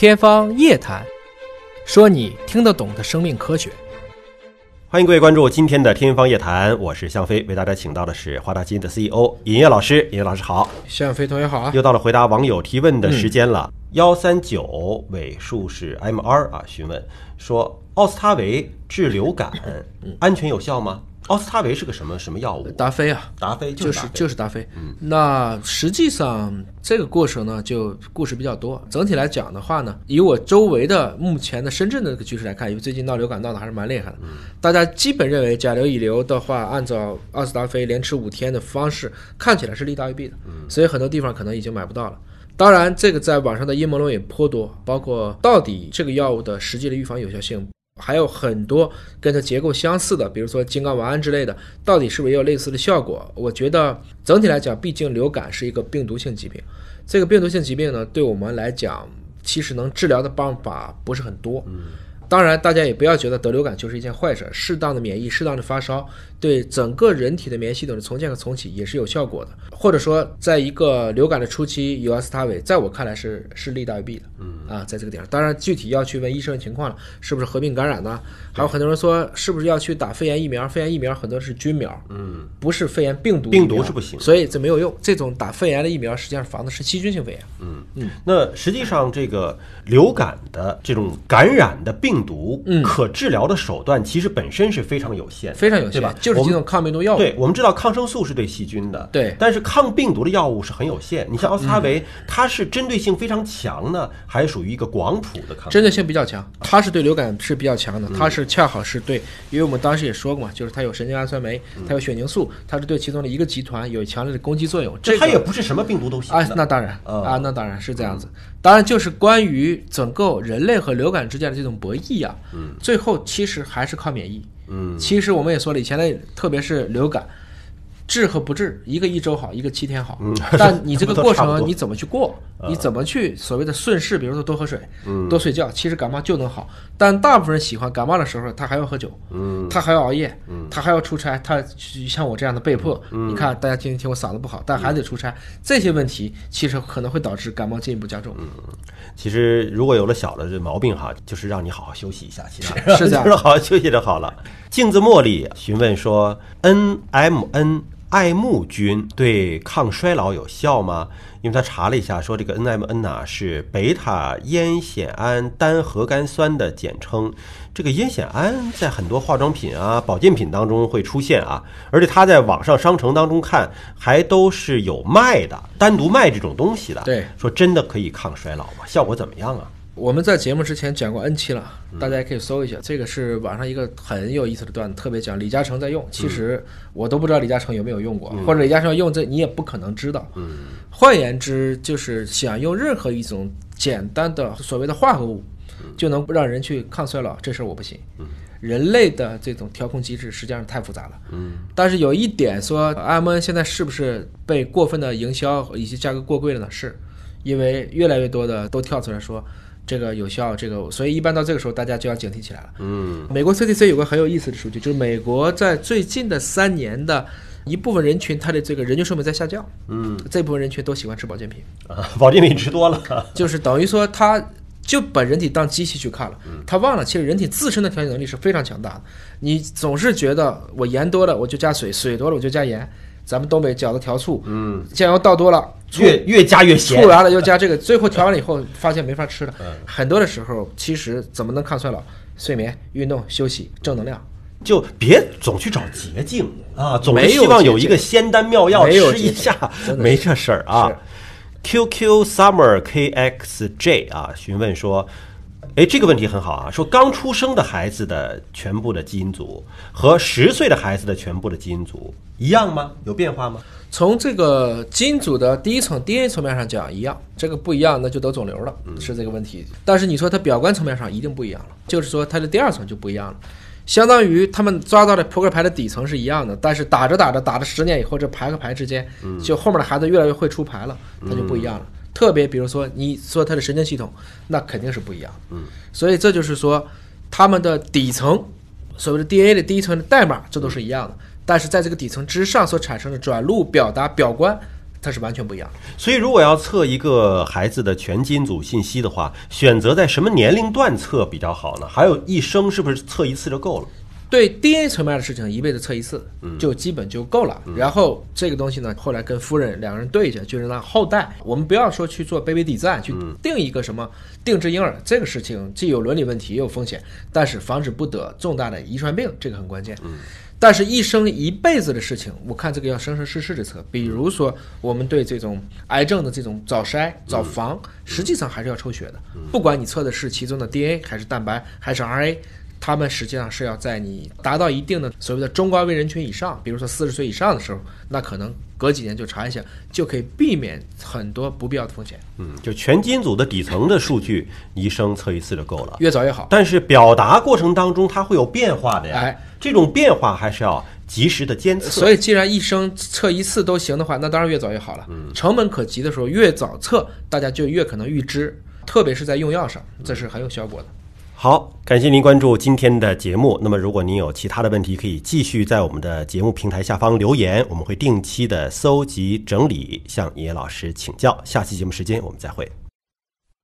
天方夜谭，说你听得懂的生命科学。欢迎各位关注今天的《天方夜谭》，我是向飞，为大家请到的是华大基因的 CEO 尹烨老师。尹烨老师好，向飞同学好啊！又到了回答网友提问的时间了。幺三九尾数是 MR 啊，询问说奥司他韦治流感安全有效吗？奥司他韦是个什么什么药物？达菲啊，达菲就是就是达菲。那实际上这个过程呢，就故事比较多。整体来讲的话呢，以我周围的目前的深圳的这个局势来看，因为最近闹流感闹得还是蛮厉害的，大家基本认为甲流乙流的话，按照奥司他菲连吃五天的方式，看起来是利大于弊的，所以很多地方可能已经买不到了。当然，这个在网上的阴谋论也颇多，包括到底这个药物的实际的预防有效性，还有很多跟它结构相似的，比如说金刚烷胺之类的，到底是不是也有类似的效果？我觉得整体来讲，毕竟流感是一个病毒性疾病，这个病毒性疾病呢，对我们来讲，其实能治疗的办法不是很多。当然，大家也不要觉得得流感就是一件坏事，适当的免疫、适当的发烧，对整个人体的免疫系统的重建和重启也是有效果的。或者说，在一个流感的初期有阿司他韦，在我看来是是利大于弊的。嗯啊，在这个点上，当然具体要去问医生的情况了，是不是合并感染呢？还有很多人说，是不是要去打肺炎疫苗？肺炎疫苗很多是菌苗，嗯，不是肺炎病毒，病毒是不行所以这没有用。这种打肺炎的疫苗，实际上防的是细菌性肺炎。嗯嗯那实际上，这个流感的这种感染的病毒，嗯可治疗的手段其实本身是非常有限，非常有限对吧？，就是几种抗病毒药物。对，我们知道抗生素是对细菌的，对但是抗病毒的药物是很有限。你像奥司他韦，它是针对性非常强呢，还是属于一个广谱的抗？针对性比较强，它是对流感是比较强的，它是恰好是对，因为我们当时也说过嘛，就是它有神经氨酸酶，它有血凝素，它是对其中的一个集团有强烈的攻击作用。这它也不是什么病毒都行啊，那当然嗯啊，那当然是这样子。当然，就是关于整个人类和流感之间的这种博弈啊，嗯，最后其实还是靠免疫。嗯，其实我们也说了，以前的特别是流感，治和不治，一个一周好，一个七天好。但你这个过程 你怎么去过？你怎么去所谓的顺势？比如说多喝水，嗯多睡觉，其实感冒就能好。但大部分人喜欢感冒的时候，他还要喝酒，嗯他还要熬夜，他还要出差，他像我这样的被迫，嗯你看大家今天听我嗓子不好，但还得出差，这些问题其实可能会导致感冒进一步加重。其实如果有了小的这毛病哈，就是让你好好休息一下，其实是这样 就是好好休息就好了。镜子茉莉询问说，NMN 爱慕菌对抗衰老有效吗？因为他查了一下，说这个 NMN 呐、是贝塔烟酰胺单核苷酸的简称。这个烟酰胺在很多化妆品啊、保健品当中会出现啊，而且他在网上商城当中看还都是有卖的，单独卖这种东西的。对说真的可以抗衰老吗？效果怎么样啊？我们在节目之前讲过 N 期了，大家也可以搜一下，这个是网上一个很有意思的段子，特别讲李嘉诚在用，其实我都不知道李嘉诚有没有用过，或者李嘉诚用这你也不可能知道。换言之，就是想用任何一种简单的所谓的化合物，就能让人去抗衰老，这事儿我不行。人类的这种调控机制实际上太复杂了。嗯，但是有一点说，M N 现在是不是被过分的营销以及价格过贵了呢？是，因为越来越多的都跳出来说这个有效，这个，所以一般到这个时候大家就要警惕起来了。嗯，美国 CDC 有个很有意思的数据，就是美国在最近的三年的一部分人群，他的这个人均寿命在下降。嗯，这部分人群都喜欢吃保健品。啊，保健品吃多了，就是等于说他就把人体当机器去看了，他忘了其实人体自身的调节能力是非常强大的。你总是觉得我盐多了我就加水，水多了我就加盐。咱们东北饺子调醋，嗯，酱油倒多了，醋越越加越咸醋。完了又加这个，最后调完了以后发现没法吃了。很多的时候，其实怎么能抗衰老？睡眠、运动、休息、正能量。就别总去找捷径啊，总是希望有一个仙丹妙药吃一下，没这事儿啊。QQ Summer KXJ 啊，询问说，哎，这个问题很好啊，说刚出生的孩子的全部的基因组和十岁的孩子的全部的基因组一样吗？有变化吗？从这个基因组的第一层 DNA 层面上讲一样，这个不一样那就得肿瘤了，是这个问题。但是你说它表观层面上一定不一样了，就是说它的第二层就不一样了。相当于他们抓到的扑克牌的底层是一样的，但是打着打着打着十年以后，这牌和牌之间，就后面的孩子越来越会出牌了，它就不一样了。特别比如说你说他的神经系统，那肯定是不一样。嗯，所以这就是说他们的底层，所谓的 DNA 的第一层的代码，这都是一样的。但是在这个底层之上所产生的转录、表达、表观，它是完全不一样的。所以，如果要测一个孩子的全基因组信息的话，选择在什么年龄段测比较好呢？还有一生是不是测一次就够了？对 DNA 层面的事情，一辈子测一次，就基本就够了。然后这个东西呢，后来跟夫人两个人对一下，就是让后代，我们不要说去做 baby design，去定一个什么定制婴儿，这个事情既有伦理问题，也有风险，但是防止不得重大的遗传病，这个很关键。但是，一生一辈子的事情，我看这个要生生世世的测。比如说，我们对这种癌症的这种早筛、早防，实际上还是要抽血的。不管你测的是其中的 DNA 还是蛋白还是 RNA。他们实际上是要在你达到一定的所谓的中高危人群以上，比如说四十岁以上的时候，那可能隔几年就查一下，就可以避免很多不必要的风险。嗯，就全基因组的底层的数据，医生测一次就够了，越早越好。但是表达过程当中它会有变化的呀，哎，这种变化还是要及时的监测。所以，既然一生测一次都行的话，那当然越早越好了。嗯，成本可及的时候，越早测，大家就越可能预知，特别是在用药上，这是很有效果的。好，感谢您关注今天的节目。那么，如果您有其他的问题，可以继续在我们的节目平台下方留言，我们会定期的搜集整理，向野老师请教。下期节目时间，我们再会。